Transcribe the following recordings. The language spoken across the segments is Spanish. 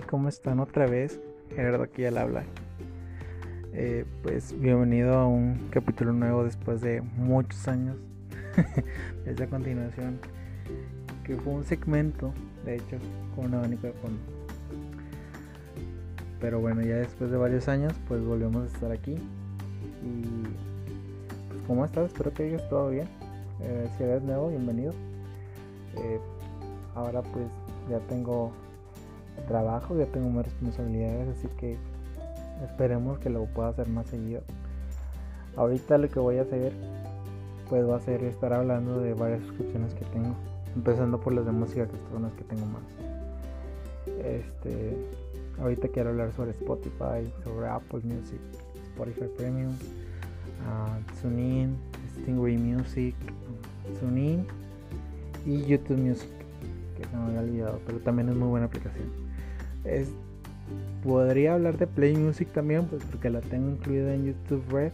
Hey, ¿cómo están otra vez? Gerardo aquí al habla. Eh, pues bienvenido a un capítulo nuevo después de muchos años. Esta continuación, que fue un segmento, de hecho, con un abanico de fondo. Pero bueno, ya después de varios años, pues volvemos a estar aquí. Y pues, ¿cómo estás? Espero que hayas todo bien. Eh, si eres nuevo, bienvenido. Eh, ahora, pues ya tengo trabajo, ya tengo más responsabilidades, así que esperemos que lo pueda hacer más seguido. Ahorita lo que voy a hacer, pues va a ser estar hablando de varias suscripciones que tengo, empezando por las de música, que son las que tengo más. Este, ahorita quiero hablar sobre Spotify, sobre Apple Music, Spotify Premium, uh, TuneIn, Stingray Music, TuneIn y YouTube Music, que se me había olvidado, pero también es muy buena aplicación. Es, podría hablar de Play Music también, pues porque la tengo incluida en YouTube Red,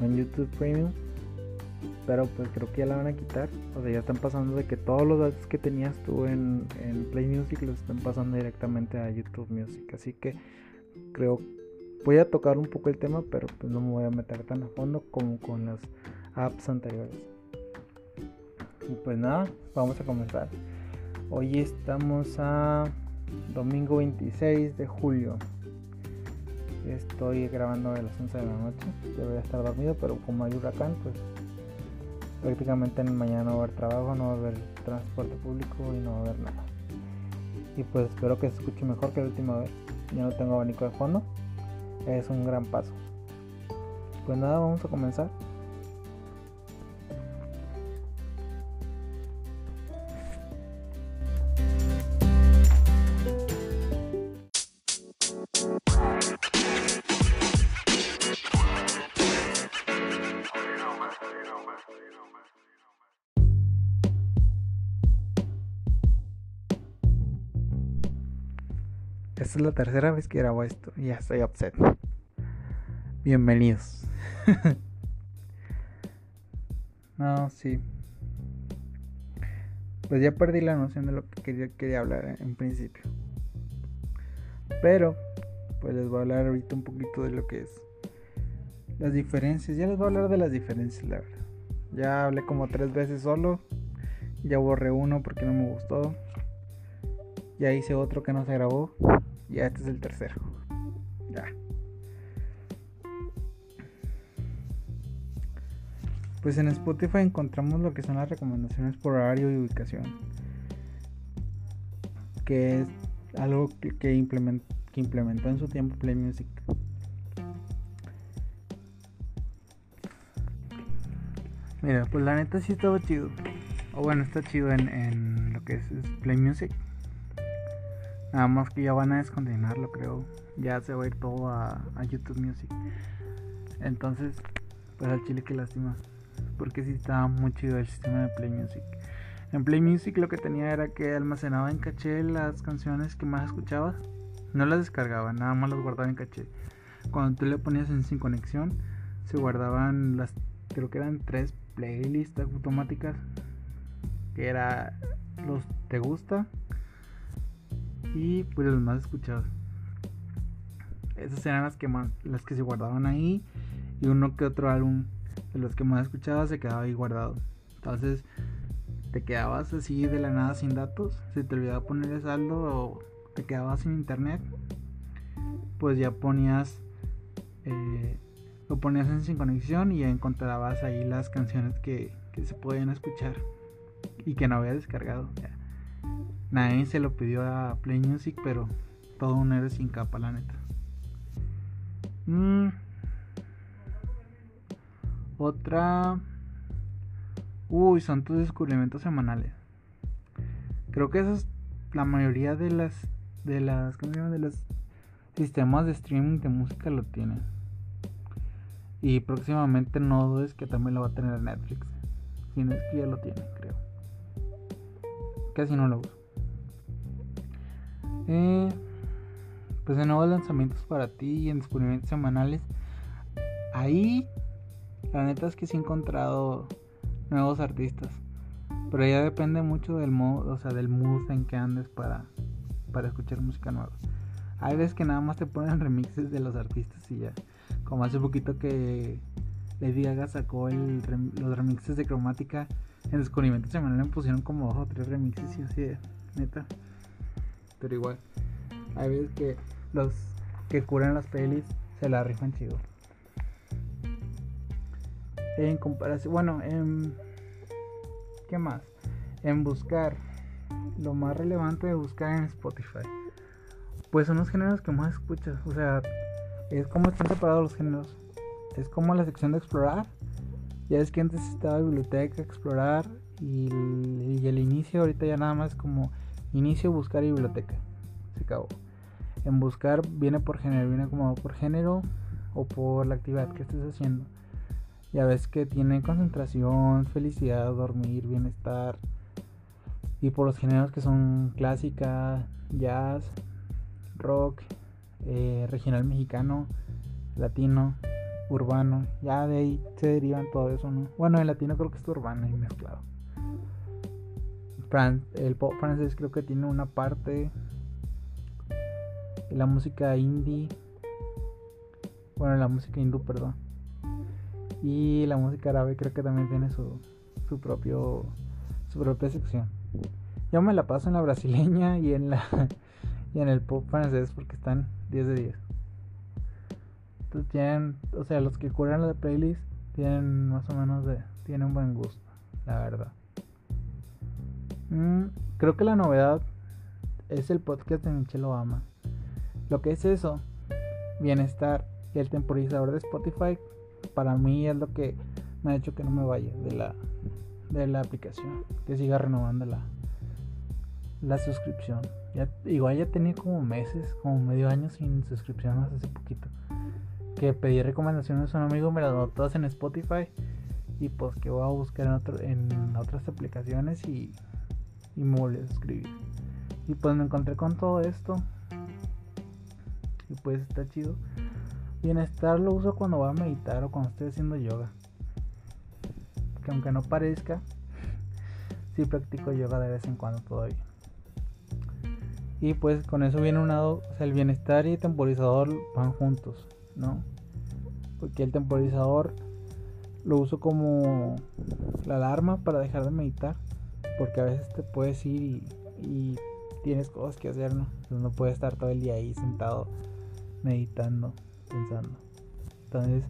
en YouTube Premium. Pero pues creo que ya la van a quitar. O sea, ya están pasando de que todos los datos que tenías tú en, en Play Music los están pasando directamente a YouTube Music. Así que creo voy a tocar un poco el tema, pero pues no me voy a meter tan a fondo como con las apps anteriores. Y pues nada, vamos a comenzar. Hoy estamos a domingo 26 de julio. Estoy grabando a las 11 de la noche. Debería estar dormido, pero como hay huracán, pues prácticamente en mañana no va a haber trabajo, no va a haber transporte público y no va a haber nada. Y pues espero que se escuche mejor que la última vez. Ya no tengo abanico de fondo. Es un gran paso. Pues nada, vamos a comenzar. Es la tercera vez que grabo esto ya estoy upset. Bienvenidos. no, sí. Pues ya perdí la noción de lo que quería, quería hablar en principio. Pero, pues les voy a hablar ahorita un poquito de lo que es las diferencias. Ya les voy a hablar de las diferencias, la verdad. Ya hablé como tres veces solo. Ya borré uno porque no me gustó. Ya hice otro que no se grabó. Ya este es el tercero. Ya. Pues en Spotify encontramos lo que son las recomendaciones por horario y ubicación. Que es algo que, implementó en su tiempo Play Music. Mira, pues la neta sí estaba chido. O bueno, está chido en, en lo que es Play Music. Nada más que ya van a descontinuarlo, creo. Ya se va a ir todo a, YouTube Music. Entonces, pues al chile que lástima. Porque sí estaba muy chido el sistema de Play Music. En Play Music lo que tenía era que almacenaba en caché las canciones que más escuchabas. No las descargaba, nada más las guardaba en caché. Cuando tú le ponías en sin conexión, se guardaban las, creo que eran tres playlists automáticas. Que era los te gusta, y pues los más escuchados. Esas eran las que más, las que se guardaban ahí y uno que otro álbum de los que más escuchaba se quedaba ahí guardado. Entonces te quedabas así de la nada sin datos, si te olvidaba poner el saldo o te quedabas sin internet, pues ya ponías eh, lo ponías en sin conexión y ya encontrabas ahí las canciones que, que se podían escuchar y que no había descargado. Nadie se lo pidió a Play Music, pero todo un héroe sin capa, la neta. Mm. Otra. Uy, son tus descubrimientos semanales. Creo que esas la mayoría de las de las ¿cómo se llama? de los sistemas de streaming de música lo tienen. Y próximamente no dudes que también lo va a tener Netflix. Si no es que ya lo tiene, creo. Casi no lo uso. Eh, pues de nuevos lanzamientos para ti y en descubrimientos semanales. Ahí, la neta es que sí he encontrado nuevos artistas. Pero ya depende mucho del modo, o sea, del mood en que andes para, para escuchar música nueva. Hay veces que nada más te ponen remixes de los artistas y ya. Como hace poquito que Lady Gaga sacó los remixes de cromática en descubrimiento semanal me pusieron como dos o tres remixes y así de neta. Pero igual, hay veces que los que curan las pelis se la rifan chido. En comparación, bueno, en. ¿Qué más? En buscar. Lo más relevante de buscar en Spotify. Pues son los géneros que más escuchas. O sea, es como están separados los géneros. Es como la sección de explorar. Ya es que antes estaba biblioteca, explorar y y el inicio. Ahorita ya nada más como inicio, buscar biblioteca. Se acabó. En buscar viene por género, viene como por género o por la actividad que estés haciendo. Ya ves que tiene concentración, felicidad, dormir, bienestar. Y por los géneros que son clásica, jazz, rock, eh, regional mexicano, latino, urbano. Ya de ahí se derivan todo eso, ¿no? Bueno, el latino creo que es urbano y mezclado. El pop francés creo que tiene una parte. La música indie. Bueno, la música hindú, perdón. Y la música árabe creo que también tiene su, su propio su propia sección. Yo me la paso en la brasileña y en la y en el pop francés porque están 10 de 10. Entonces tienen, o sea, los que curan la playlist tienen más o menos de tienen buen gusto, la verdad. Mm, creo que la novedad es el podcast de Michelle Obama. Lo que es eso, bienestar y el temporizador de Spotify para mí es lo que me ha hecho que no me vaya de la, de la aplicación, que siga renovando la, la suscripción. Ya, igual ya tenía como meses, como medio año sin suscripción hace poquito. Que pedí recomendaciones a un amigo, me las notó todas en Spotify. Y pues que voy a buscar en, otro, en otras aplicaciones y, y a suscribir. Y pues me encontré con todo esto. Y pues está chido. Bienestar lo uso cuando voy a meditar o cuando estoy haciendo yoga. Que aunque no parezca, sí practico yoga de vez en cuando todavía. Y pues con eso viene unado, o sea, el bienestar y el temporizador van juntos, ¿no? Porque el temporizador lo uso como la alarma para dejar de meditar. Porque a veces te puedes ir y, tienes cosas que hacer, ¿no? Entonces no puedes estar todo el día ahí sentado meditando pensando. Entonces,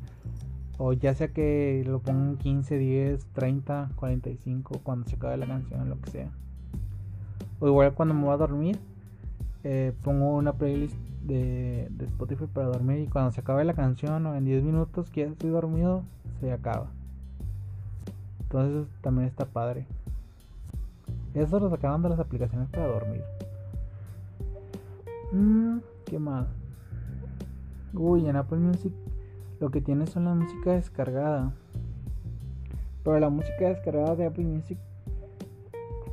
o ya sea que lo pongan 15, 10, 30, 45, cuando se acabe la canción, lo que sea. O igual cuando me voy a dormir, eh, pongo una playlist de, de, Spotify para dormir y cuando se acabe la canción o en 10 minutos que ya estoy dormido, se acaba. Entonces también está padre. Eso lo sacaron de las aplicaciones para dormir. Mm, ¿Qué más? Uy, en Apple Music lo que tiene son la música descargada. Pero la música descargada de Apple Music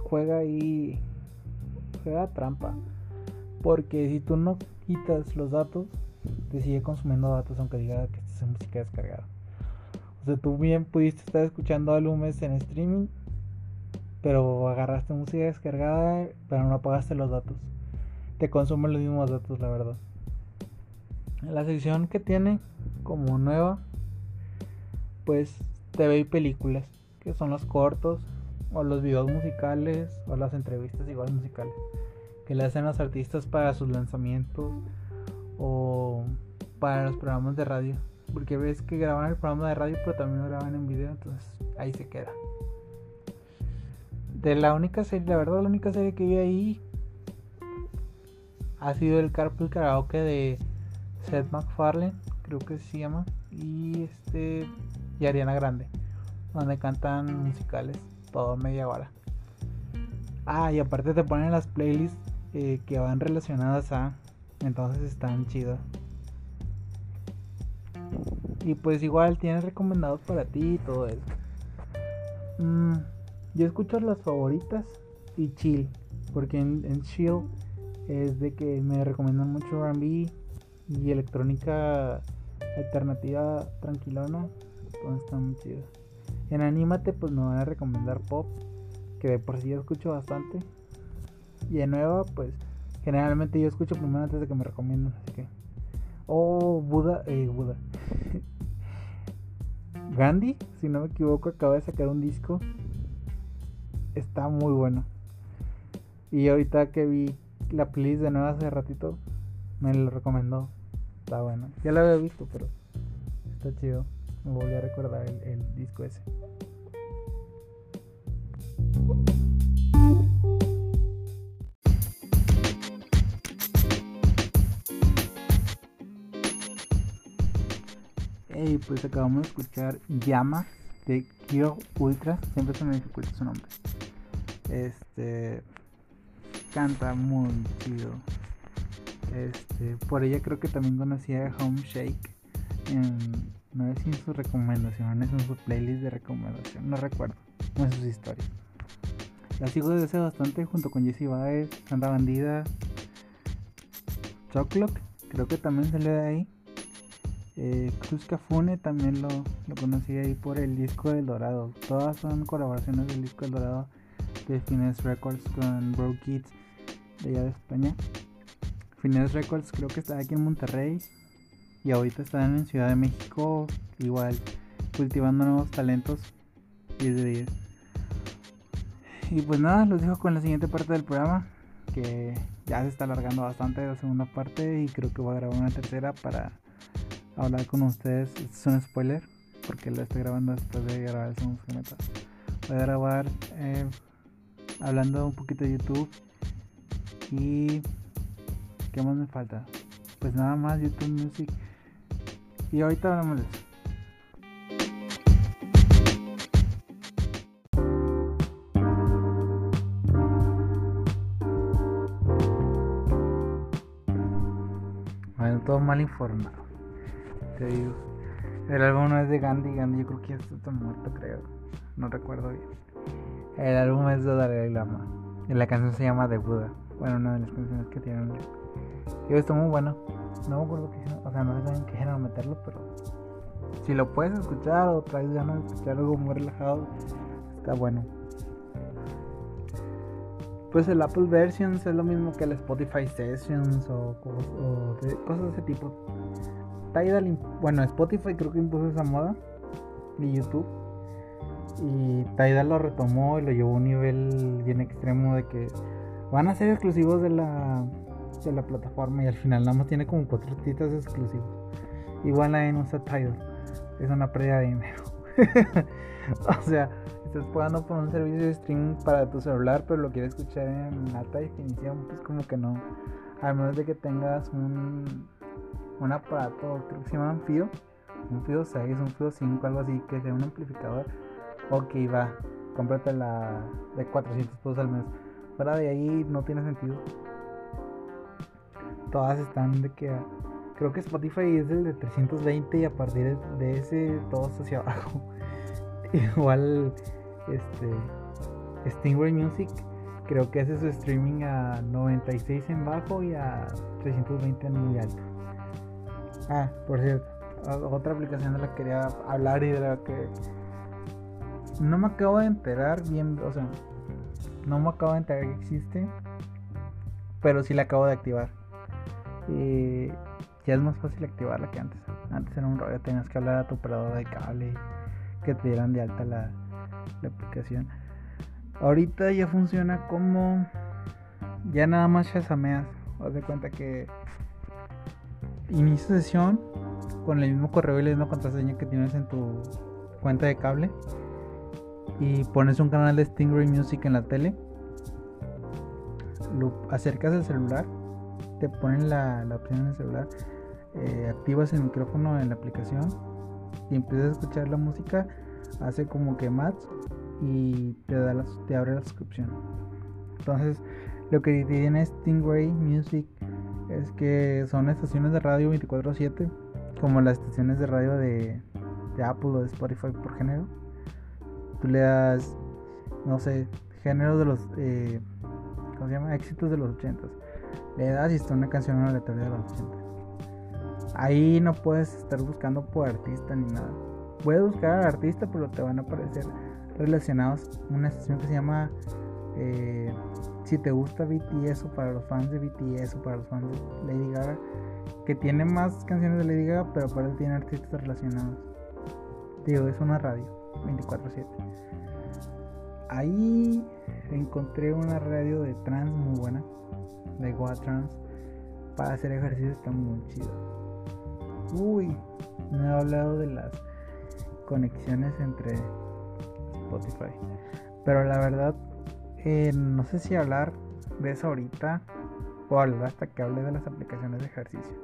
juega ahí. Juega trampa. Porque si tú no quitas los datos, te sigue consumiendo datos aunque diga que es música descargada. O sea, tú bien pudiste estar escuchando álbumes en streaming, pero agarraste música descargada, pero no apagaste los datos. Te consumen los mismos datos, la verdad. La sección que tiene como nueva, pues TV y películas, que son los cortos, o los videos musicales, o las entrevistas igual musicales, que le hacen los artistas para sus lanzamientos, o para los programas de radio. Porque ves que graban el programa de radio, pero también lo graban en video, entonces ahí se queda. De la única serie, la verdad, la única serie que vi ahí ha sido el Carpool Karaoke de Seth MacFarlane, creo que se llama, y este y Ariana Grande, donde cantan musicales todo media hora. Ah, y aparte te ponen las playlists eh, que van relacionadas a, entonces están chidas. Y pues igual tienes recomendados para ti y todo eso. Mm, yo escucho las favoritas y chill, porque en, chill es de que me recomiendan mucho R&B y electrónica alternativa tranquilona, entonces está muy. En Anímate pues me van a recomendar pop, que de por sí yo escucho bastante. Y en nueva pues Generalmente yo escucho primero antes de que me recomienden, así que. Oh, Buda, eh, Buda. Gandhi, si no me equivoco, acaba de sacar un disco. Está muy bueno. Y ahorita que vi la playlist de nuevo hace ratito, me lo recomendó. Está bueno. Ya lo había visto, pero está chido. Me volví a recordar el, disco ese. Y pues acabamos de escuchar Llama de Kyo Ultra. Siempre se me dificulta su nombre. Este canta muy chido. Este, por ella creo que también conocía a Home Shake. no es en sus recomendaciones, en su playlist de recomendación, no recuerdo, no es sus historias. La sigo desde hace bastante junto con Jessie Baez, Santa Bandida, Chocolate, creo que también salió de ahí. Eh, Cruz Cafune también lo, lo conocí ahí por el disco del Dorado. Todas son colaboraciones del disco del Dorado de Finesse Records con Bro Kids de allá de España. Finesse Records creo que está aquí en Monterrey y ahorita están en Ciudad de México igual cultivando nuevos talentos 10 de 10. Y pues nada, los dejo con la siguiente parte del programa que ya se está alargando bastante la segunda parte y creo que voy a grabar una tercera para hablar con ustedes. es un spoiler porque lo estoy grabando después de grabar el segundo segmento. Voy a grabar eh, hablando un poquito de YouTube y ¿qué más me falta? Pues nada más YouTube Music y ahorita hablamos de eso. Bueno, todo mal informado. El álbum no es de Gandhi, Gandhi yo creo que ya está muerto, creo. No recuerdo bien. El álbum es de Dalai Lama. Y la canción se llama The Buddha. Bueno, una de las canciones que tienen. Y está muy bueno. No me acuerdo que o sea, no sé en qué género meterlo, pero si lo puedes escuchar o traes ganas de escuchar algo muy relajado, está bueno. Pues el Apple Versions es lo mismo que el Spotify Sessions o, cosas de ese tipo. Tidal, bueno, Spotify creo que impuso esa moda y YouTube. Y Tidal lo retomó y lo llevó a un nivel bien extremo de que van a ser exclusivos de la, de la plataforma y al final nada más tiene como cuatro titas exclusivos. Igual nadie usa Tidal. Es una pérdida de dinero. o sea, estás pagando por un servicio de streaming para tu celular, pero lo quieres escuchar en alta definición, pues como que no. A menos de que tengas un un aparato, creo que se llama FIO, un FIO 6, un FIO 5, algo así, que sea un amplificador. Ok, va, cómprate la de 400 pesos al mes. Fuera de ahí no tiene sentido. Todas están de que. Creo que Spotify es el de 320 y a partir de ese todos hacia abajo. Igual, este. Stingray Music creo que hace su streaming a 96 en bajo y a 320 en muy alto. Ah, por cierto, otra aplicación de la que quería hablar y de la que no me acabo de enterar bien, o sea, no me acabo de enterar que existe, pero sí la acabo de activar. Y ya es más fácil activarla que antes. Antes era un rollo, tenías que hablar a tu operador de cable que te dieran de alta la, la aplicación. Ahorita ya funciona como ya nada más chasameas. Haz de cuenta que inicio sesión con el mismo correo y la misma contraseña que tienes en tu cuenta de cable y pones un canal de Stingray Music en la tele lo acercas al celular te ponen la, opción en el celular eh, activas el micrófono en la aplicación y empiezas a escuchar la música hace como que match y te da te abre la suscripción entonces lo que tiene Stingray Music es que son estaciones de radio 24/7, como las estaciones de radio de, Apple o de Spotify por género. Tú das, no sé, géneros de los, eh, ¿cómo se llama? Éxitos de los 80. Le das y está una canción aleatoria de los 80. Ahí no puedes estar buscando por artista ni nada. Puedes buscar al artista, pero te van a aparecer relacionados una estación que se llama Eh, si te gusta BTS o para los fans de BTS o para los fans de Lady Gaga, que tiene más canciones de Lady Gaga, pero aparte tiene artistas relacionados. Digo, es una radio, 24/7. Ahí encontré una radio de trans muy buena, de Goa Trans, para hacer ejercicio está muy chido. Uy, no he hablado de las conexiones entre Spotify, pero la verdad, eh, no sé si hablar de eso ahorita o hablar hasta que hable de las aplicaciones de ejercicio,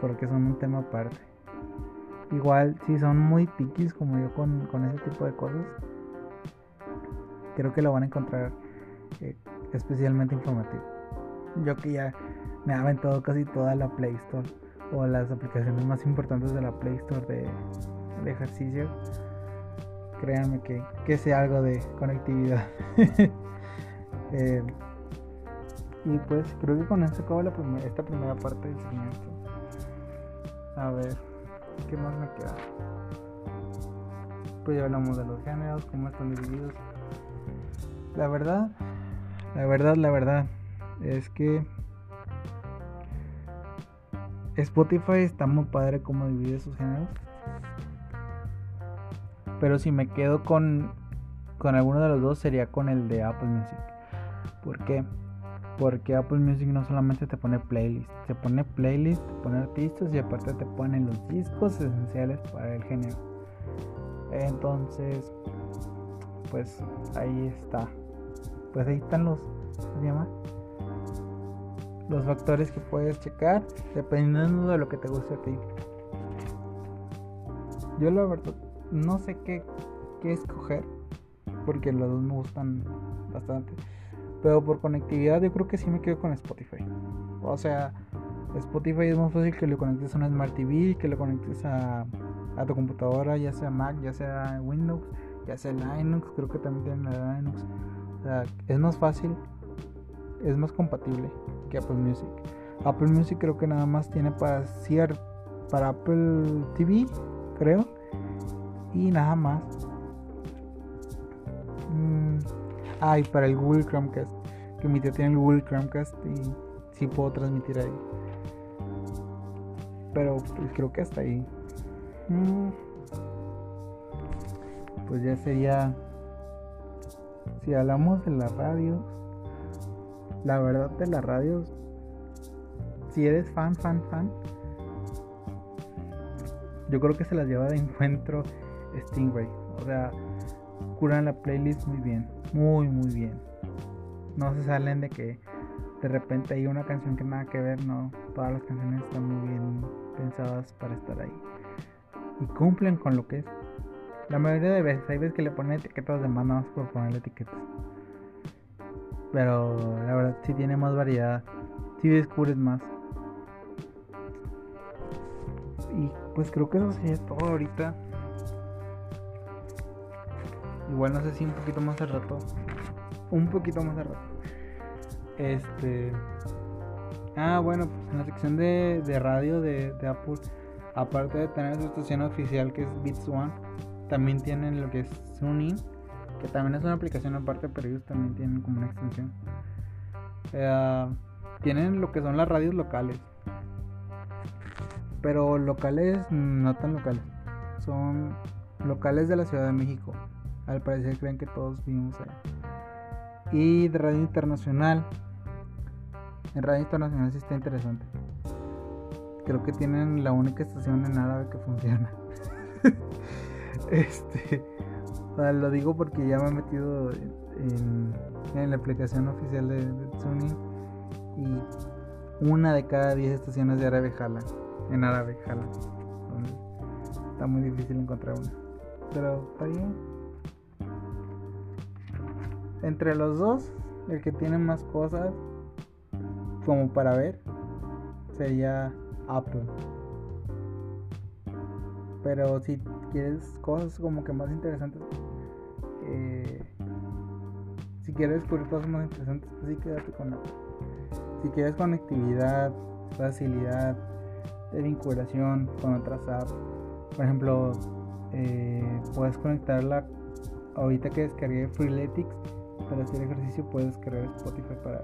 porque son un tema aparte. Igual, si son muy piquis como yo con, con ese tipo de cosas, creo que lo van a encontrar eh, especialmente informativo. Yo que ya me ha aventado casi toda la Play Store o las aplicaciones más importantes de la Play Store de, ejercicio, créanme que, que sé algo de conectividad. Eh, y pues creo que con esto acabo esta primera parte del siguiente. A ver, ¿qué más me queda? Pues ya hablamos de los géneros, cómo están divididos, la verdad, la verdad, la verdad es que Spotify está muy padre como divide sus géneros. Pero si me quedo con, con alguno de los dos sería con el de Apple Music. ¿Por qué? Porque Apple Music no solamente te pone playlist, te pone playlist, te pone artistas y aparte te pone los discos esenciales para el género. Entonces, pues ahí está pues ahí están los, ¿cómo se llama? Los factores que puedes checar dependiendo de lo que te guste a ti. Yo la verdad no sé qué, qué escoger porque los dos me gustan bastante. Pero por conectividad yo creo que sí me quedo con Spotify. O sea, Spotify es más fácil que lo conectes a una Smart TV, que lo conectes a, tu computadora, ya sea Mac, ya sea Windows, ya sea Linux, creo que también tienen la Linux es más fácil, es más compatible que Apple Music. Apple Music creo que nada más tiene para para Apple TV, creo, y nada más. Mm, ah, y para el Google Chromecast, que mi tía tiene Google Chromecast y sí puedo transmitir ahí. Pero pues, creo que hasta ahí. Mm, pues ya sería si hablamos de la radio, la verdad de la radio, si eres fan, fan, fan, yo creo que se las lleva de encuentro Stingray. O sea, curan la playlist muy bien, muy, muy bien. No se salen de que de repente hay una canción que nada que ver, no. Todas las canciones están muy bien pensadas para estar ahí. Y cumplen con lo que es. La mayoría de veces hay veces que le ponen etiquetas de más nada más por ponerle etiquetas. Pero la verdad sí tiene más variedad. Sí descubres más. Y pues creo que eso sería todo ahorita. Igual no sé si un poquito más al rato. Un poquito más rato. Este. Ah, bueno, pues en la sección de, de radio de, de Apple, aparte de tener su estación oficial que es Beats One también tienen lo que es Sunin, que también es una aplicación aparte, pero ellos también tienen como una extensión. Eh, tienen lo que son las radios locales. Pero locales no tan locales. Son locales de la Ciudad de México. Al parecer creen que todos vivimos allá. Y de radio internacional. En radio internacional sí está interesante. Creo que tienen la única estación en árabe que funciona. Este, lo digo porque ya me he metido en, la aplicación oficial de, Sony y una de cada 10 estaciones de árabe jala, en árabe jala. está muy difícil encontrar una. Pero está bien. Entre los dos, el que tiene más cosas como para ver sería Apple. Pero si quieres cosas como que más interesantes, eh, si quieres descubrir cosas más interesantes, pues sí quédate con Apple. Si quieres conectividad, facilidad de vinculación con otras apps, por ejemplo, eh, puedes conectarla ahorita que descargué Freeletics, para hacer ejercicio puedes crear Spotify para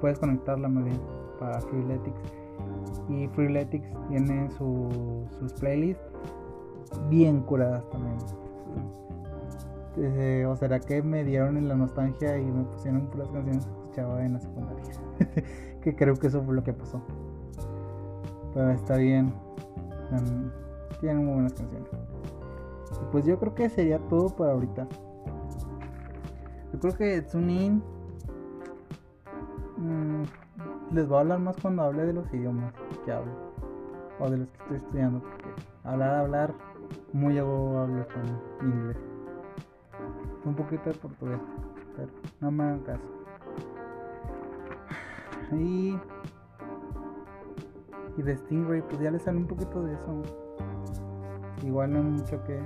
puedes conectarla más bien para Freeletics. Y Freeletics tiene sus playlists bien curadas también. Eh, o será que me dieron en la nostalgia y me pusieron puras canciones que escuchaba en la secundaria. Que creo que eso fue lo que pasó. Pero está bien. Tienen muy buenas canciones. Pues yo creo que sería todo por ahorita yo creo que TuneIn mmm, les voy a hablar más cuando hable de los idiomas que hablo o de los que estoy estudiando porque hablar hablar muy hago hablo español inglés. Un poquito de portugués pero no me hagan caso. Y y de Stingray pues ya les sale un poquito de eso igual no mucho que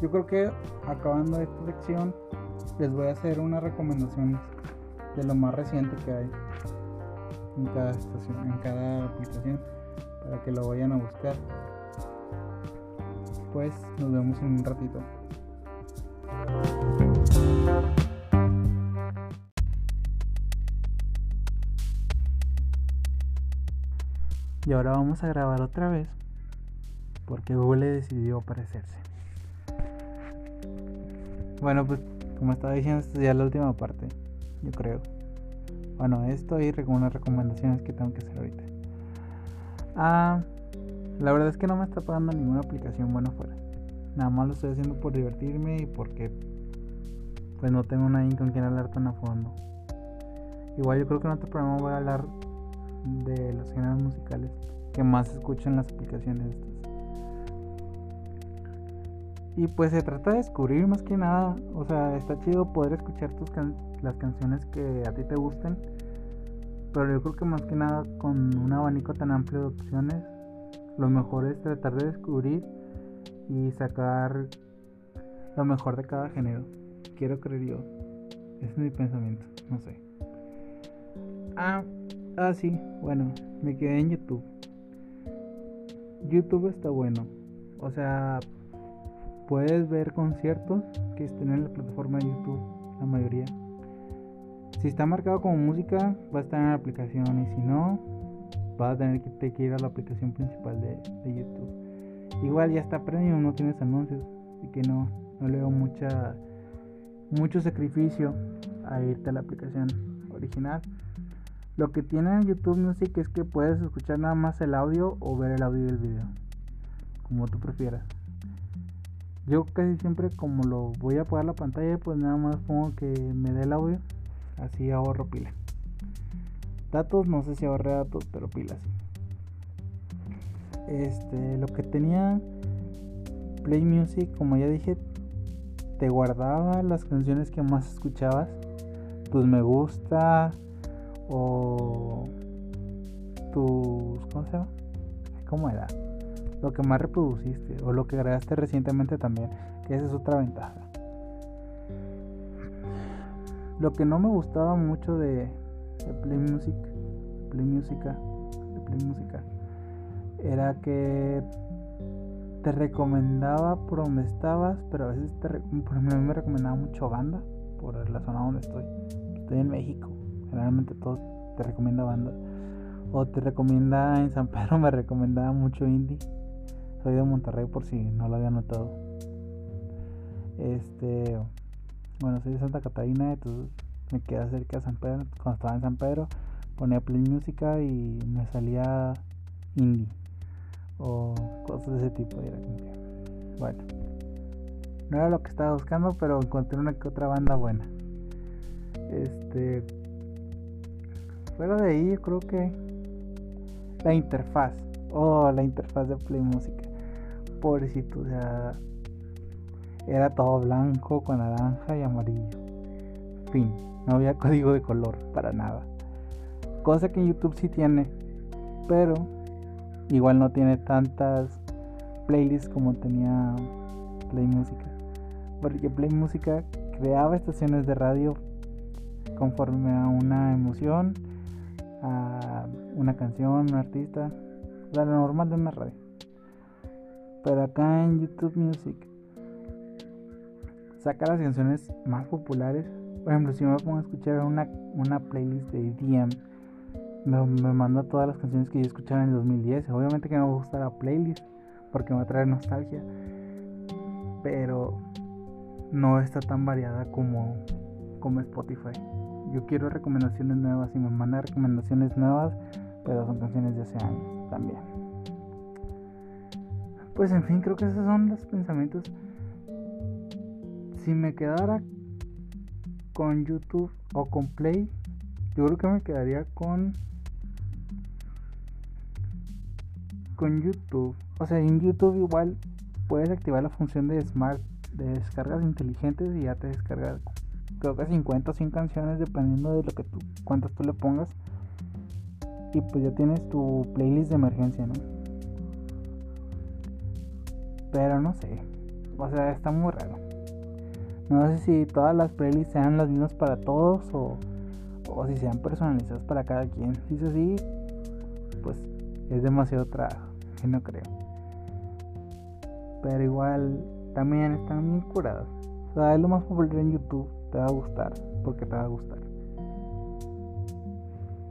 yo creo que acabando esta sección les voy a hacer una recomendación de lo más reciente que hay en cada estación, en cada aplicación para que lo vayan a buscar. Pues nos vemos en un ratito. Y ahora vamos a grabar otra vez porque Google decidió aparecerse. Bueno, pues como estaba diciendo, esta ya la última parte, yo creo. Bueno, esto y unas recomendaciones que tengo que hacer ahorita. Ah, la verdad es que no me está pagando ninguna aplicación buena fuera. Nada más lo estoy haciendo por divertirme y porque pues no tengo nadie con quien hablar tan a fondo. Igual yo creo que en otro programa voy a hablar de los géneros musicales que más escucho en las aplicaciones. Y pues se trata de descubrir más que nada, o sea, está chido poder escuchar tus las canciones que a ti te gusten, pero yo creo que más que nada con un abanico tan amplio de opciones, lo mejor es tratar de descubrir y sacar lo mejor de cada género. Quiero creer yo. Ese es mi pensamiento, no sé. Ah, ah sí, bueno, me quedé en YouTube. YouTube está bueno. O sea, puedes ver conciertos que estén en la plataforma de YouTube, la mayoría. Si está marcado como música, va a estar en la aplicación y si no, va a tener que, ir a la aplicación principal de, YouTube. Igual ya está premium, no tienes anuncios, así que no, no le veo mucha, mucho sacrificio a irte a la aplicación original. Lo que tiene en YouTube Music es que puedes escuchar nada más el audio o ver el audio y el video, como tú prefieras. Yo casi siempre como lo voy a apagar la pantalla, pues nada más pongo que me dé el audio, así ahorro pila. Datos, no sé si ahorré datos, pero pilas. Este, lo que tenía Play Music, como ya dije, te guardaba las canciones que más escuchabas, tus me gusta o tus ¿cómo se llama? ¿Cómo era? Lo que más reproduciste o lo que grabaste recientemente también, que esa es otra ventaja. Lo que no me gustaba mucho de, Play Music, Play Musica, Play Musica, era que te recomendaba por donde estabas, pero a veces te, por mí me recomendaba mucho banda por la zona donde estoy. Estoy en México, generalmente todo te recomienda banda. O te recomienda en San Pedro, me recomendaba mucho indie. Soy de Monterrey por si no lo había notado. Este, bueno, soy de Santa Catarina, entonces me quedé cerca de San Pedro. Cuando estaba en San Pedro, ponía play música y me salía indie o cosas de ese tipo. bueno, no era lo que estaba buscando, pero encontré una que otra banda buena. Este, fuera de ahí, yo creo que la interfaz. Oh, la interfaz de Play Música pobrecito, o sea, era todo blanco con naranja y amarillo. Fin, no había código de color para nada. Cosa que YouTube sí tiene, pero igual no tiene tantas playlists como tenía Play Música. Porque Play Música creaba estaciones de radio conforme a una emoción, a una canción, un artista, lo normal de una radio. Pero acá en YouTube Music saca las canciones más populares Por ejemplo, si me pongo a escuchar una, una playlist de EDM, me, me manda todas las canciones que yo escuchaba en el 2010. Obviamente que me va a gustar la playlist porque me va a traer nostalgia. Pero no está tan variada como, como Spotify. Yo quiero recomendaciones nuevas y me manda recomendaciones nuevas, pero son canciones de hace años también. Pues en fin, creo que esos son los pensamientos. Si me quedara con YouTube o con Play, yo creo que me quedaría con con YouTube. O sea, en YouTube igual puedes activar la función de Smart de descargas inteligentes y ya te descarga creo que 50 o 100 canciones dependiendo de lo que tú cuántas tú le pongas. Y pues ya tienes tu playlist de emergencia, ¿no? Pero no sé. O sea, está muy raro. No sé si todas las playlists sean las mismas para todos o, o si sean personalizadas para cada quien. Si es así, pues es demasiado trabajo. Que no creo. Pero igual también están bien curadas. O sea, es lo más popular en YouTube. Te va a gustar. Porque te va a gustar.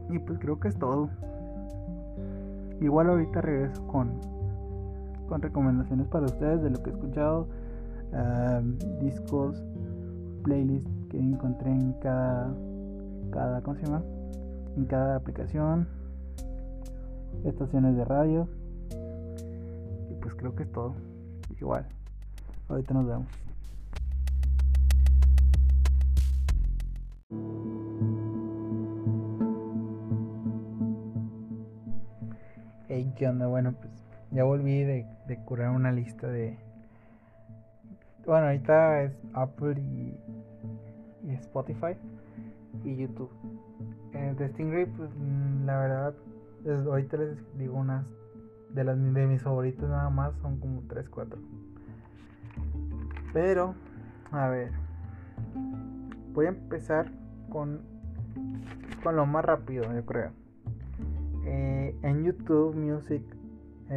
Y pues creo que es todo. Igual ahorita regreso con con recomendaciones para ustedes de lo que he escuchado, discos, playlists que encontré en cada, cada, ¿cómo se llama? En cada aplicación, estaciones de radio. Y pues creo que es todo. Igual. Ahorita nos vemos. Hey, ¿qué onda? Bueno, pues ya volví de, curar una lista de... Bueno, ahorita es Apple y, Spotify y YouTube. Eh, de Stingray, pues mm, la verdad, ahorita les digo unas de las de mis favoritos nada más, son como 3, 4. Pero, a ver, voy a empezar con, con lo más rápido, yo creo. Eh, en YouTube Music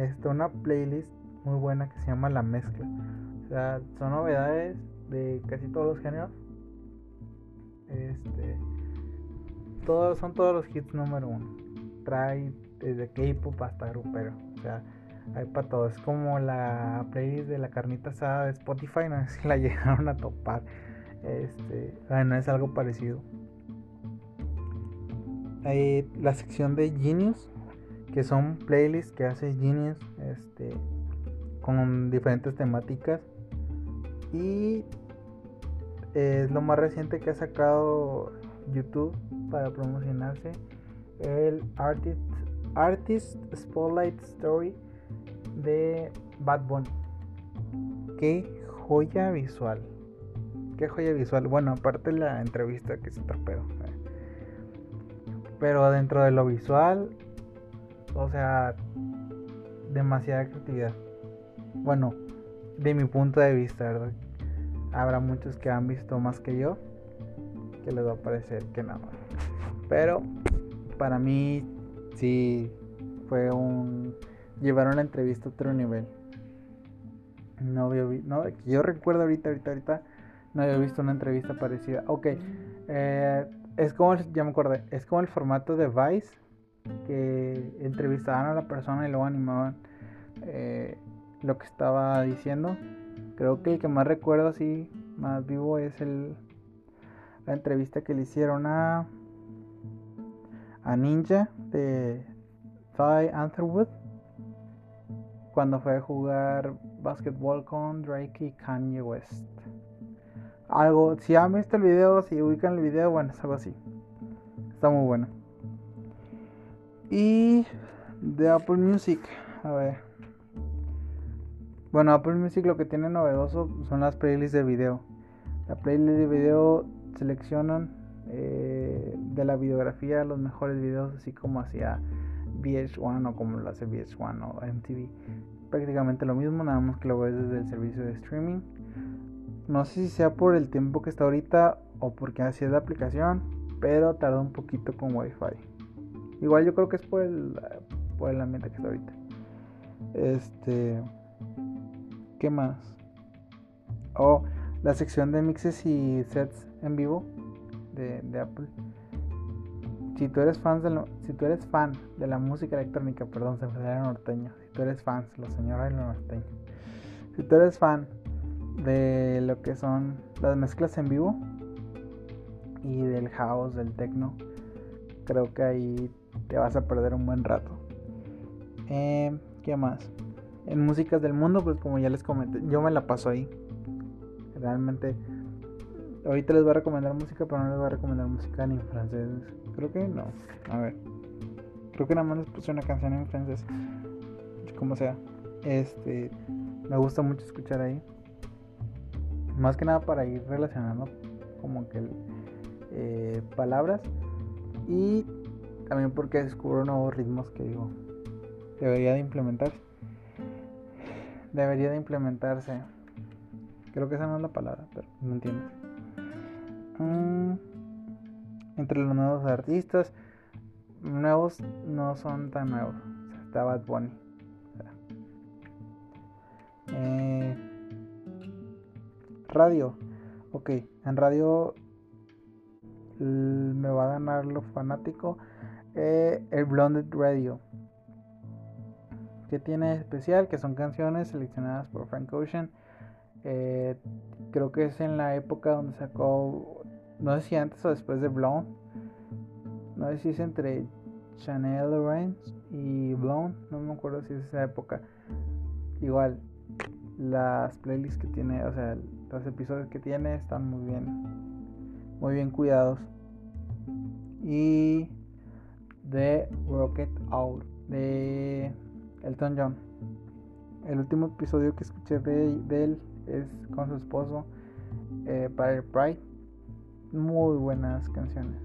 está una playlist muy buena que se llama La Mezcla. O sea, son novedades de casi todos los géneros. Este, todos, son todos los hits número uno. Trae desde K-pop hasta grupero. O sea, hay para todo. Es como la playlist de la carnita asada de Spotify. No sé si la llegaron a topar. Este, bueno, es algo parecido. Hay la sección de Genius que son playlists que hace Genius este, con diferentes temáticas. Y es lo más reciente que ha sacado YouTube para promocionarse el Artist, Artist Spotlight Story de Bad Bunny. Qué joya visual qué joya visual bueno aparte la entrevista que se tapeo pero dentro de lo visual o sea, demasiada creatividad. Bueno, de mi punto de vista, ¿verdad? Habrá muchos que han visto más que yo, que les va a parecer que no. Pero para mí sí fue un llevar una entrevista a otro nivel. No había visto, no, yo recuerdo ahorita, ahorita, ahorita, no había visto una entrevista parecida. Ok, eh, es como, ya me acordé, es como el formato de Vice, que entrevistaban a la persona y luego animaban eh, lo que estaba diciendo. Creo que el que más recuerdo así, más vivo, es el la entrevista que le hicieron a a Ninja de Ty Antherwood cuando fue a jugar basketball con Drake y Kanye West. Algo, si han visto el video, si ubican el video, bueno, es algo así. Está muy bueno. Y de Apple Music, a ver. Bueno, Apple Music lo que tiene novedoso son las playlists de video. La playlist de video seleccionan eh, de la videografía los mejores videos, así como hacía VH1 o como lo hace VH1 o MTV. Prácticamente lo mismo, nada más que lo ves desde el servicio de streaming. No sé si sea por el tiempo que está ahorita o porque así es la aplicación, pero tarda un poquito con Wi-Fi. Igual yo creo que es por el, por el ambiente que está ahorita. Este. ¿Qué más? Oh, la sección de mixes y sets en vivo. de, Apple. Si tú eres fan de lo, si tú eres fan de la música electrónica, perdón, se me salió norteño. Si tú eres fan, los señores norteños. Si tú eres fan de lo que son las mezclas en vivo y del house, del techno, creo que ahí te vas a perder un buen rato. Eh, ¿Qué más? En músicas del mundo, pues como ya les comenté, yo me la paso ahí. Realmente, ahorita les voy a recomendar música, pero no les voy a recomendar música ni en francés. Creo que no. A ver. Creo que nada más les puse una canción en francés. Como sea. Este. Me gusta mucho escuchar ahí. Más que nada para ir relacionando como que eh, palabras. Y también porque descubro nuevos ritmos que digo. Debería de implementarse debería de implementarse. Creo que esa no es la palabra, pero no entiendo. Mm, entre los nuevos artistas, nuevos no son tan nuevos. está Bad Bunny. Eh, radio. Ok, en radio me va a ganar lo fanático. Eh, el Blonded Radio que tiene especial, que son canciones seleccionadas por Frank Ocean. Eh, creo que es en la época donde sacó, no sé si antes o después de Blown. No sé si es entre Chanel Lorenz y Blown, no me acuerdo si es esa época. Igual, las playlists que tiene, o sea, los episodios que tiene están muy bien, muy bien cuidados. Y de Rocket Out, de Elton John. El último episodio que escuché de, él es con su esposo eh, para el Pride. Muy buenas canciones.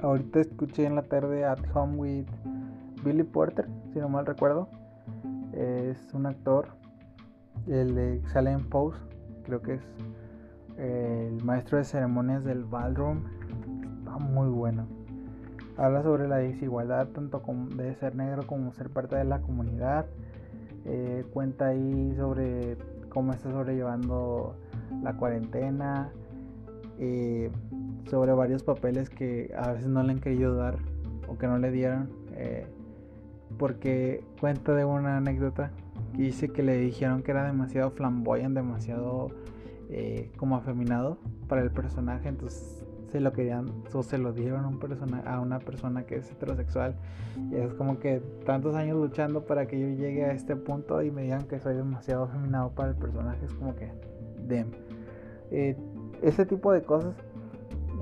Ahorita escuché en la tarde At Home with Billy Porter, si no mal recuerdo. Es un actor, el de sale en Pose, creo que es el maestro de ceremonias del Ballroom. Está muy bueno habla sobre la desigualdad tanto de ser negro como ser parte de la comunidad. Eh, cuenta ahí sobre cómo está sobrellevando la cuarentena, eh, sobre varios papeles que a veces no le han querido dar o que no le dieron, eh, porque cuenta de una anécdota que dice que le dijeron que era demasiado flamboyante, demasiado como afeminado para el personaje, entonces se lo querían o se lo dieron a, un persona, a una persona que es heterosexual. Y es como que tantos años luchando para que yo llegue a este punto y me digan que soy demasiado afeminado para el personaje. Es como que, dem. Eh, ese tipo de cosas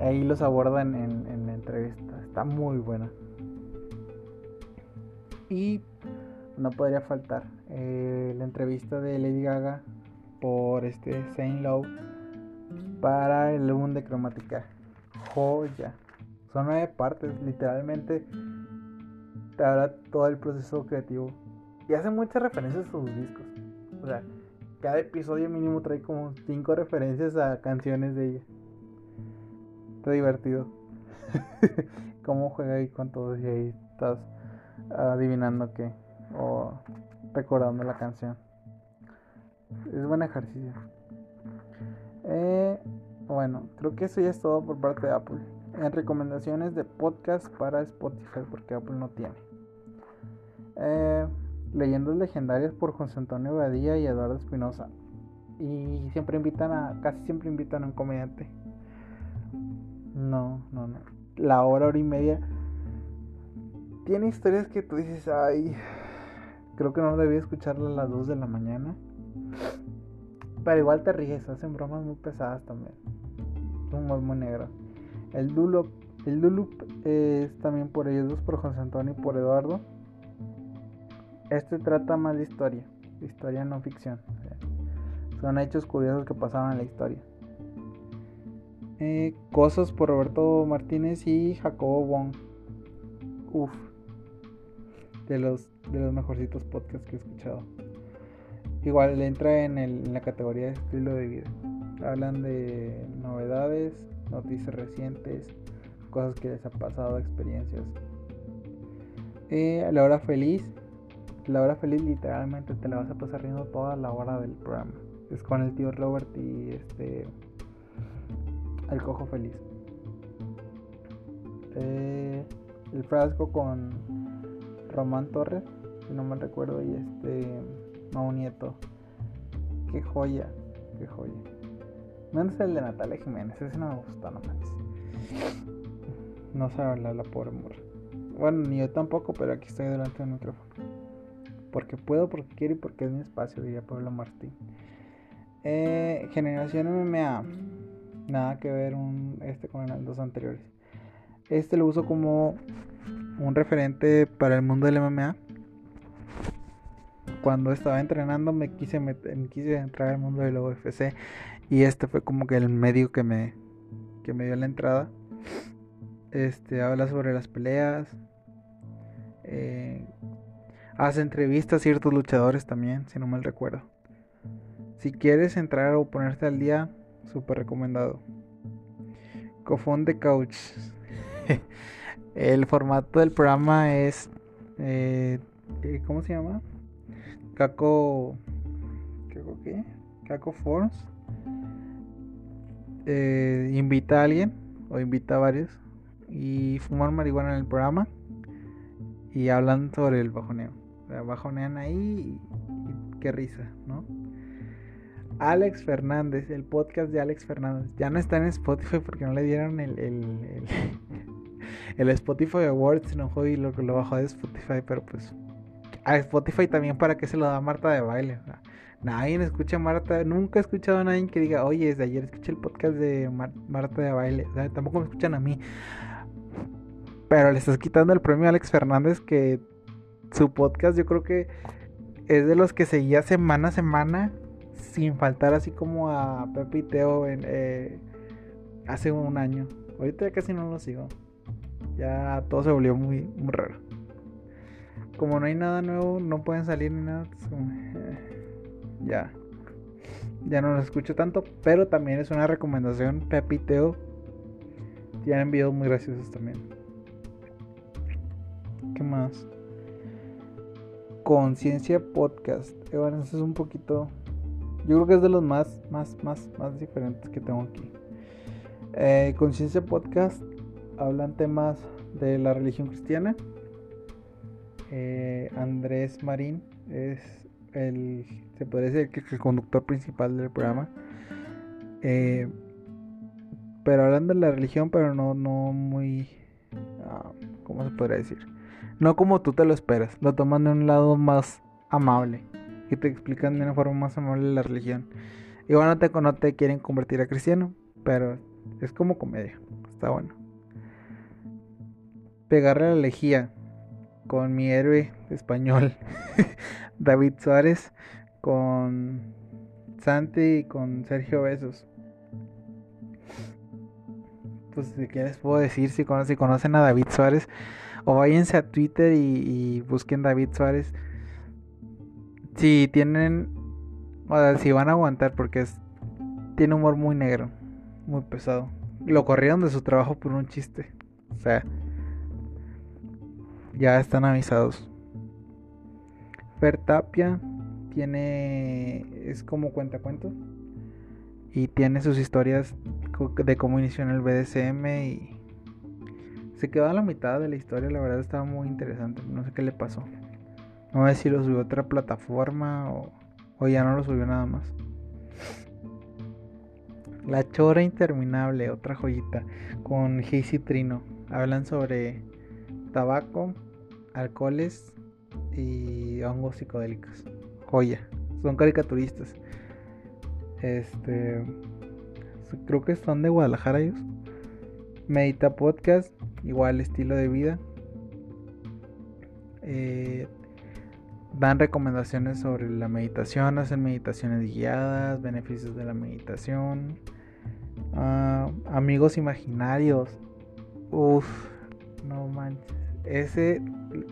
ahí los abordan en, la entrevista. Está muy buena. Y no podría faltar eh, la entrevista de Lady Gaga por este Saint Low para el álbum de cromática joya. Son nueve partes, literalmente te habla todo el proceso creativo. Y hace muchas referencias a sus discos. O sea, cada episodio mínimo trae como cinco referencias a canciones de ella. Está divertido. Cómo juega ahí con todos y ahí estás adivinando qué. O recordando la canción. Es buen ejercicio. Eh, bueno, creo que eso ya es todo por parte de Apple. En recomendaciones de podcast para Spotify, porque Apple no tiene. Eh, leyendas legendarias por José Antonio Badía y Eduardo Espinosa. Y siempre invitan a, casi siempre invitan a un comediante. No, no, no. La hora, hora y media. Tiene historias que tú dices, ay, creo que no debía escucharla a las 2 de la mañana. Pero igual te ríes, hacen bromas muy pesadas también. Un muy negro. El Dulup, el Dulup es también por ellos dos, por José Antonio y por Eduardo. Este trata más de historia, historia no ficción. son hechos curiosos que pasaron en la historia. Eh, cosas por Roberto Martínez y Jacobo Wong. Uf, de los, de los mejorcitos podcasts que he escuchado. Igual entra en, la categoría de estilo de vida. Hablan de novedades, noticias recientes, cosas que les ha pasado, experiencias. Eh, la hora feliz. La hora feliz literalmente te la vas a pasar riendo toda la hora del programa. Es con el tío Robert y este El cojo feliz. Eh, el frasco con Román Torres, si no me recuerdo, y este Mau Nieto. Qué joya, qué joya. Menos el de Natalia Jiménez, ese no me gustó, no No sabe hablar la pobre morra. Bueno, ni yo tampoco, pero aquí estoy delante del micrófono. Porque puedo, porque quiero y porque es mi espacio, diría Pablo Martín. Eh, generación MMA. Nada que ver un, este con los dos anteriores. Este lo uso como un referente para el mundo del MMA. Cuando estaba entrenando me quise, entrar al mundo del UFC y este fue como que el medio que me, que me dio la entrada. Este habla sobre las peleas. Eh, hace entrevistas a ciertos luchadores también, si no mal recuerdo. Si quieres entrar o ponerte al día, súper recomendado. Cofón de Couch. el formato del programa es. Eh, eh, ¿Cómo se llama? Caco. ¿Caco qué? Caco Forms. Eh, invita a alguien o invita a varios y fumar marihuana en el programa y hablan sobre el bajoneo. bajonean ahí y qué risa, ¿no? Alex Fernández, el podcast de Alex Fernández. Ya no está en Spotify porque no le dieron el, el, Spotify Awards, no y lo, lo bajó de Spotify, pero pues a Spotify también para que se lo da Marta de baile. nadie escucha a Marta, nunca he escuchado a nadie que diga, oye, desde ayer escuché el podcast de Marta de baile. tampoco me escuchan a mí. Pero le estás quitando el premio a Alex Fernández que su podcast yo creo que es de los que seguía semana a semana sin faltar así como a Pepe y Teo eh, hace un año. Ahorita ya casi no lo sigo. Ya todo se volvió muy, muy raro. Como no hay nada nuevo, no pueden salir ni nada. Eh, ya. Ya no lo escucho tanto. Pero también es una recomendación. Pepe y Teo tienen videos muy graciosos también. ¿Qué más? Conciencia Podcast. Bueno, eso es un poquito yo creo que es de los más, más, más, más diferentes que tengo aquí. Eh, Conciencia Podcast hablan temas de la religión cristiana. Eh, Andrés Marín es el, se podría decir que el conductor principal del programa. Eh, pero hablan de la religión, pero no, no muy, ah, ¿cómo se podría decir? No como tú te lo esperas, lo toman de un lado más amable y te explican de una forma más amable la religión. Igual no te, no te quieren convertir a cristiano, pero es como comedia, está bueno. Pegarle a la lejía con mi héroe español, David Suárez, con Santi y con Sergio Besos. Pues, ¿qué les puedo decir? Si conocen, conocen a David Suárez, o váyanse a Twitter y, busquen David Suárez si tienen, o sea, si van a aguantar porque es, tiene humor muy negro, muy pesado. Lo corrieron de su trabajo por un chiste. O sea, ya están avisados. Fer Tapia tiene, es como cuenta cuentos y tiene sus historias de cómo inició en el BDSM y se quedó a la mitad de la historia, la verdad estaba muy interesante, no sé qué le pasó. No sé si lo subió a otra plataforma o, ya no lo subió nada más. La Chora Interminable, otra joyita, con Hazy Trino. Hablan sobre tabaco, alcoholes y hongos psicodélicos. Joya. Son caricaturistas. Este. Creo que son de Guadalajara ellos. Medita Podcast, igual estilo de vida. Eh, dan recomendaciones sobre la meditación, hacen meditaciones guiadas, beneficios de la meditación, ah, amigos imaginarios. Uf, no manches. Ese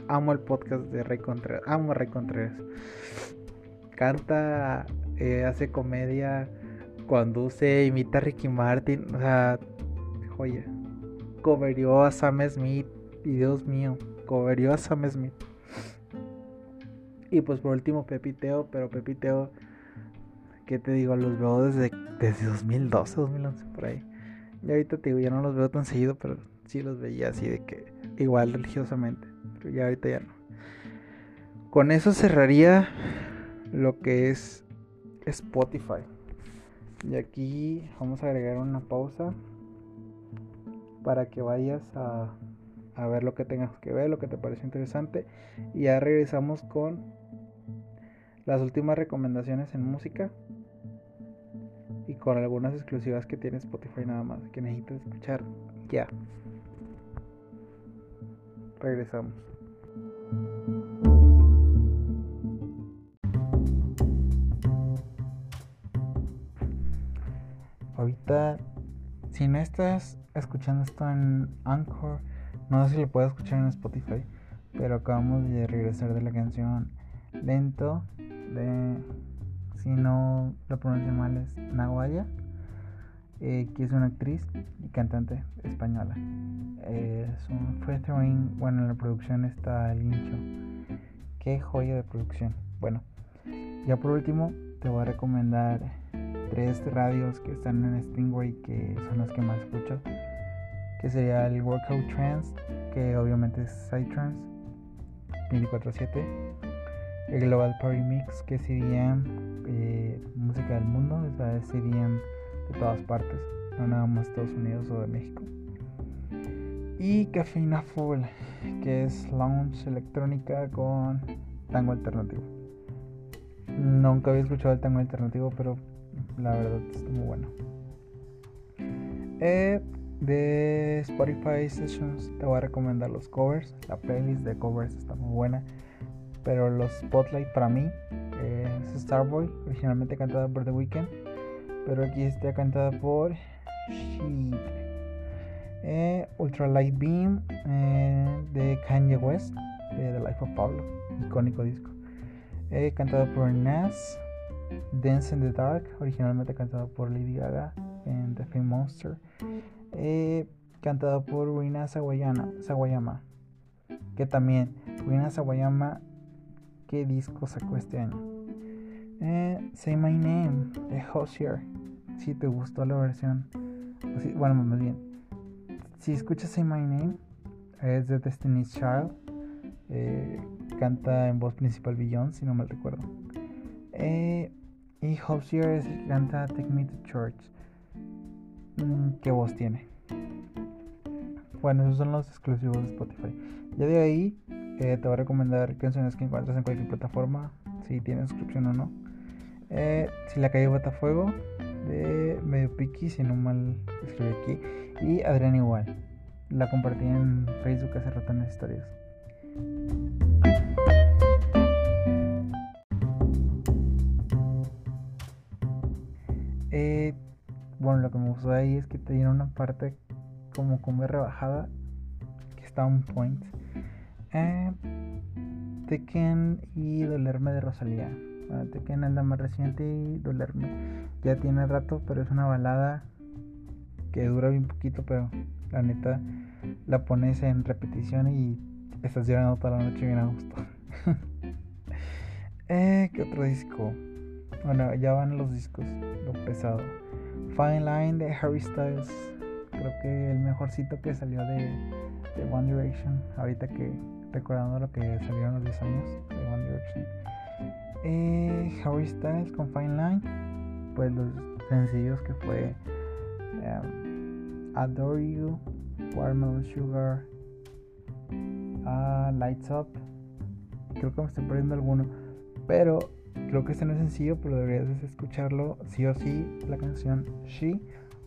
amo el podcast de Rey Contreras. Amo a Rey Contreras. Canta, eh, hace comedia, conduce, imita a Ricky Martin. O sea, joya. Coverió a Sam Smith. Y Dios mío, coverió a Sam Smith. Y pues por último Pepiteo, pero Pepiteo, ¿qué te digo? Los veo desde, desde 2012, 2011 por ahí. Y ahorita te digo, ya no los veo tan seguido, pero sí los veía así de que igual religiosamente. Pero ya ahorita ya no. Con eso cerraría lo que es Spotify. Y aquí vamos a agregar una pausa para que vayas a, a ver lo que tengas que ver, lo que te parece interesante. Y ya regresamos con las últimas recomendaciones en música y con algunas exclusivas que tiene Spotify nada más que necesitas escuchar ya. Regresamos. Ahorita, si no estás escuchando esto en Anchor, no sé si lo puedes escuchar en Spotify, pero acabamos de regresar de la canción Lento de, si no lo pronuncio mal, es Naguaya, eh, que es una actriz y cantante española. Eh, es un featuring, bueno, en la producción está el hincho. Qué joya de producción. Bueno, ya por último, te voy a recomendar tres radios que están en Stingray, que son las que más escucho. Que sería el Workout Trance, que obviamente es Psytrance 24-7 el Global Party Mix, que CDM, eh, música del mundo, o sea, de todas partes, no nada más Estados Unidos o de México. Y Cafeína Full, que es lounge electrónica con tango alternativo. Nunca había escuchado el tango alternativo, pero la verdad está muy bueno. Eh, de Spotify Sessions te voy a recomendar los covers. La playlist de covers está muy buena. Pero los Spotlight para mí es Starboy, originalmente cantada por The Weeknd. Pero aquí está cantada por Sheet. Eh, Ultralight Beam eh, de Kanye West, de The Life of Pablo, icónico disco. Eh, por Nas. Dance in the Dark, originalmente cantada por Lady Gaga en The Fame Monster. Eh, cantada por Rina Sawayama, que también Rina Sawayama qué disco sacó este año. Eh, Say My Name de Hosier. Si te gustó la versión. bueno, más bien. Si escuchas Say My Name, es de Destiny's Child. Eh, canta en voz principal Beyond, si no mal recuerdo. Eh, y Hosier es el que canta Take Me to Church. Mm, ¿Qué voz tiene? Bueno, esos son los exclusivos de Spotify. Ya de ahí eh, te voy a recomendar canciones que encuentras en cualquier plataforma, si tienes suscripción o no. Eh, si la calle Botafuego, de Medio Piki, si no mal escribí aquí. Y Adrián igual. La compartí en Facebook hace rato en las historias. Eh, bueno, lo que me gustó ahí es que te dieron una parte como con rebajada que está un point. Eh, Tekken y Dolerme de Rosalía. Bueno, Tekken es la más reciente y ya tiene rato, pero es una balada que dura bien poquito, pero la neta la pones en repetición y estás llorando toda la noche bien a gusto. eh, ¿Qué otro disco? Bueno, ya van los discos, lo pesado. Fine Line de Harry Styles. Creo que el mejorcito que salió de, de One Direction. Ahorita que recordando lo que salieron los 10 años de One Direction. Eh, Harry Styles con Fine Line, pues los sencillos que fue um, Adore You, Watermelon Sugar, uh, Lights Up. Creo que me estoy perdiendo alguno, pero creo que este no es sencillo, pero deberías escucharlo sí o sí. La canción She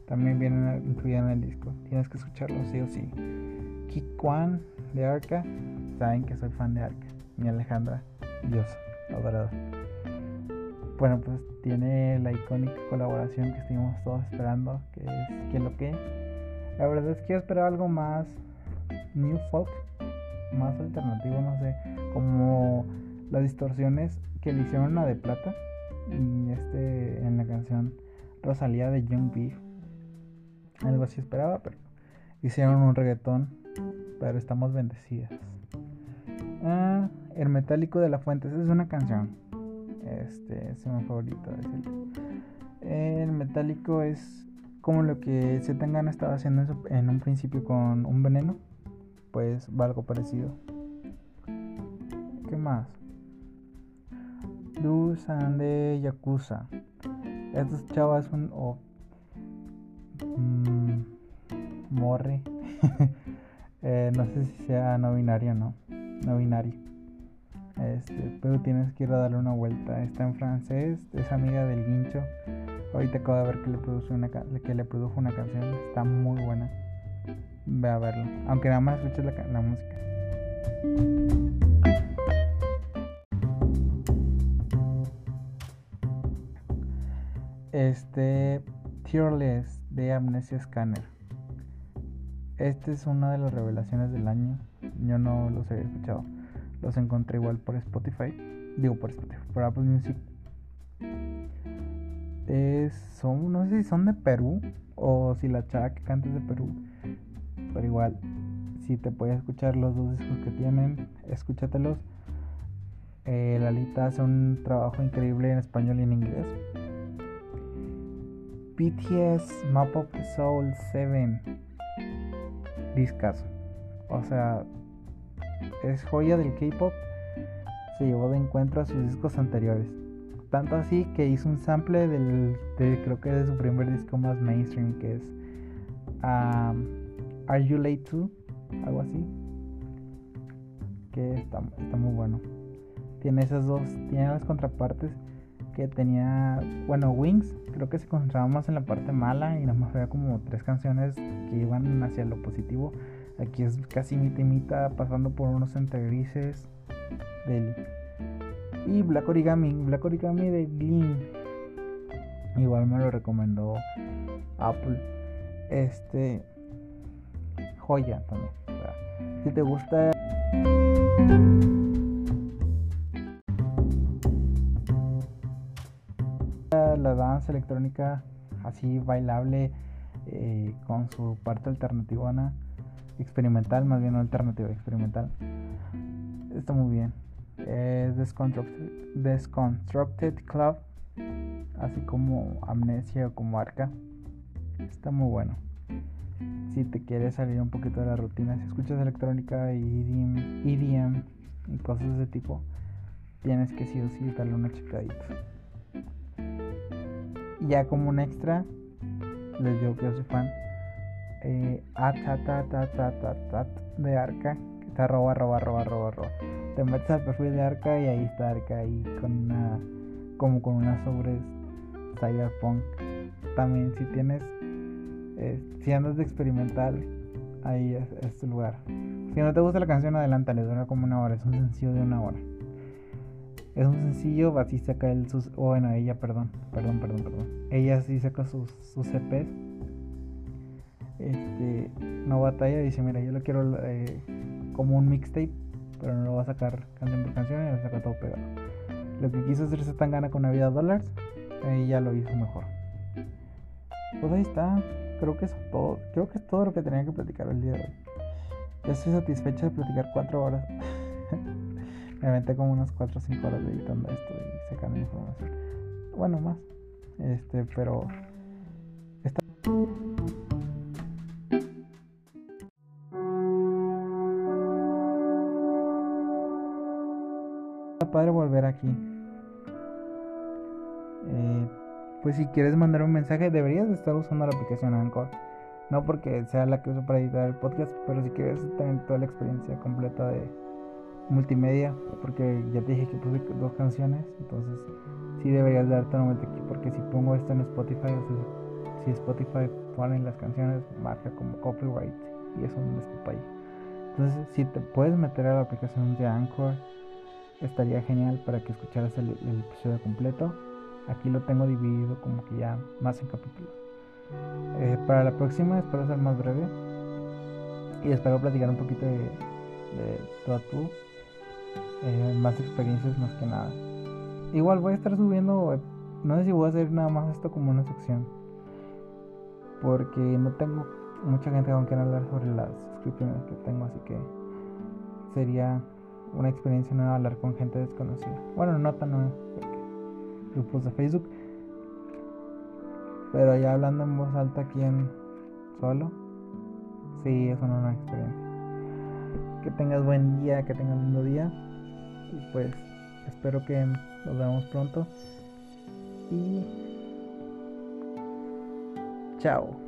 también viene incluida en el disco, tienes que escucharlo sí o sí. One de Arca saben que soy fan de Arca. Mi Alejandra, Dios, Bueno, pues tiene la icónica colaboración que estuvimos todos esperando, que es que lo que. La verdad es que yo esperaba algo más new folk, más alternativo, no sé, como las distorsiones que le hicieron a de plata y este en la canción Rosalía de Young Beef. Algo así esperaba, pero hicieron un reggaetón, pero estamos bendecidas. Ah, el metálico de la fuente. Esa es una canción. Este es mi favorito. El metálico es como lo que se tengan estaba haciendo en un principio con un veneno, pues va algo parecido. ¿Qué más? Dusan de Yakuza. Estos chavos es un. Mm, morre. Eh, no sé si sea no binario o no. No binario. Este, pero tienes que ir a darle una vuelta. Está en francés, es amiga del guincho. Ahorita acabo de ver que le produjo una, que le produjo una canción. Está muy buena. Ve a verlo. Aunque nada más escuches la, música. Este. Tearless de Amnesia Scanner. Este es una de las revelaciones del año. Yo no los había escuchado. Los encontré igual por Spotify. Digo por Spotify, por Apple Music. Son, no sé si son de Perú o si la chava que canta es de Perú. Pero igual, si te puedes escuchar los dos discos que tienen, escúchatelos. Eh, Lalita hace un trabajo increíble en español y en inglés. BTS Map of the Soul 7 discazo. O sea, es joya del K-pop. Se llevó de encuentro a sus discos anteriores. Tanto así que hizo un sample del, de, creo que de su primer disco más mainstream, que es Are You Late To? Algo así. Que está, está muy bueno. Tiene esas dos, tiene las contrapartes que tenía, bueno, Wings, creo que se concentraba más en la parte mala y nada más había como tres canciones que iban hacia lo positivo. Aquí es casi mitad y pasando por unos entre grises del y Black Origami, Black Origami de Gleam. Igual me lo recomendó Apple. Este joya también. Si te gusta la danza electrónica así bailable eh, con su parte alternativa experimental, más bien alternativa, experimental. Está muy bien. Es Desconstructed, Club, así como Amnesia o como Arca. Está muy bueno. Si te quieres salir un poquito de la rutina, si escuchas electrónica y EDM, EDM y cosas de tipo, tienes que sí o sí darle una checadita ya como un extra, les digo que yo soy fan. Eh, de Arca, que está arroba, arroba, arroba, arroba, arroba. Te metes al perfil de Arca y ahí está Arca, ahí con una, como con unas sobres Cyberpunk. También, si tienes, eh, si andas de experimental, ahí es, es tu lugar. Si no te gusta la canción, adelántale, dura como una hora, es un sencillo de una hora. Es un sencillo, así saca él sus. Bueno, ella, perdón, perdón, perdón, perdón. Ella sí saca sus, sus CPs. Este, no batalla, dice: Mira, yo lo quiero eh, como un mixtape, pero no lo va a sacar canción por canción y lo saca todo pegado. Lo que quiso hacer tan gana con Navidad Dollars, ella lo hizo mejor. Pues ahí está, creo que es todo. Creo que es todo lo que tenía que platicar el día de hoy. Ya estoy satisfecho de platicar cuatro horas. me aventé como unas 4 o 5 horas editando esto y sacando información. Bueno, más. Este, pero. Está... Padre volver aquí. Eh, pues si quieres mandar un mensaje, deberías de estar usando la aplicación Anchor. No porque sea la que uso para editar el podcast, pero si quieres tener toda la experiencia completa de multimedia, porque ya te dije que puse dos canciones, entonces sí deberías darte un momento aquí, porque si pongo esto en Spotify, o si Spotify pone las canciones, marca como copyright y eso no está ahí. Entonces, si te puedes meter a la aplicación de Anchor, estaría genial para que escucharas el, episodio completo. Aquí lo tengo dividido como que ya más en capítulos. Eh, para la próxima espero ser más breve y espero platicar un poquito de, de eh, más experiencias más que nada. Igual voy a estar subiendo, eh, no sé si voy a hacer nada más esto como una sección, porque no tengo mucha gente con quien hablar sobre las suscripciones que tengo, así que sería una experiencia nueva hablar con gente desconocida. Bueno, no tan nueva, grupos de Facebook. Pero ya hablando en voz alta aquí en solo, sí, es una nueva experiencia. Que tengas buen día, que tengas lindo día. Y pues espero que nos veamos pronto. Y chao.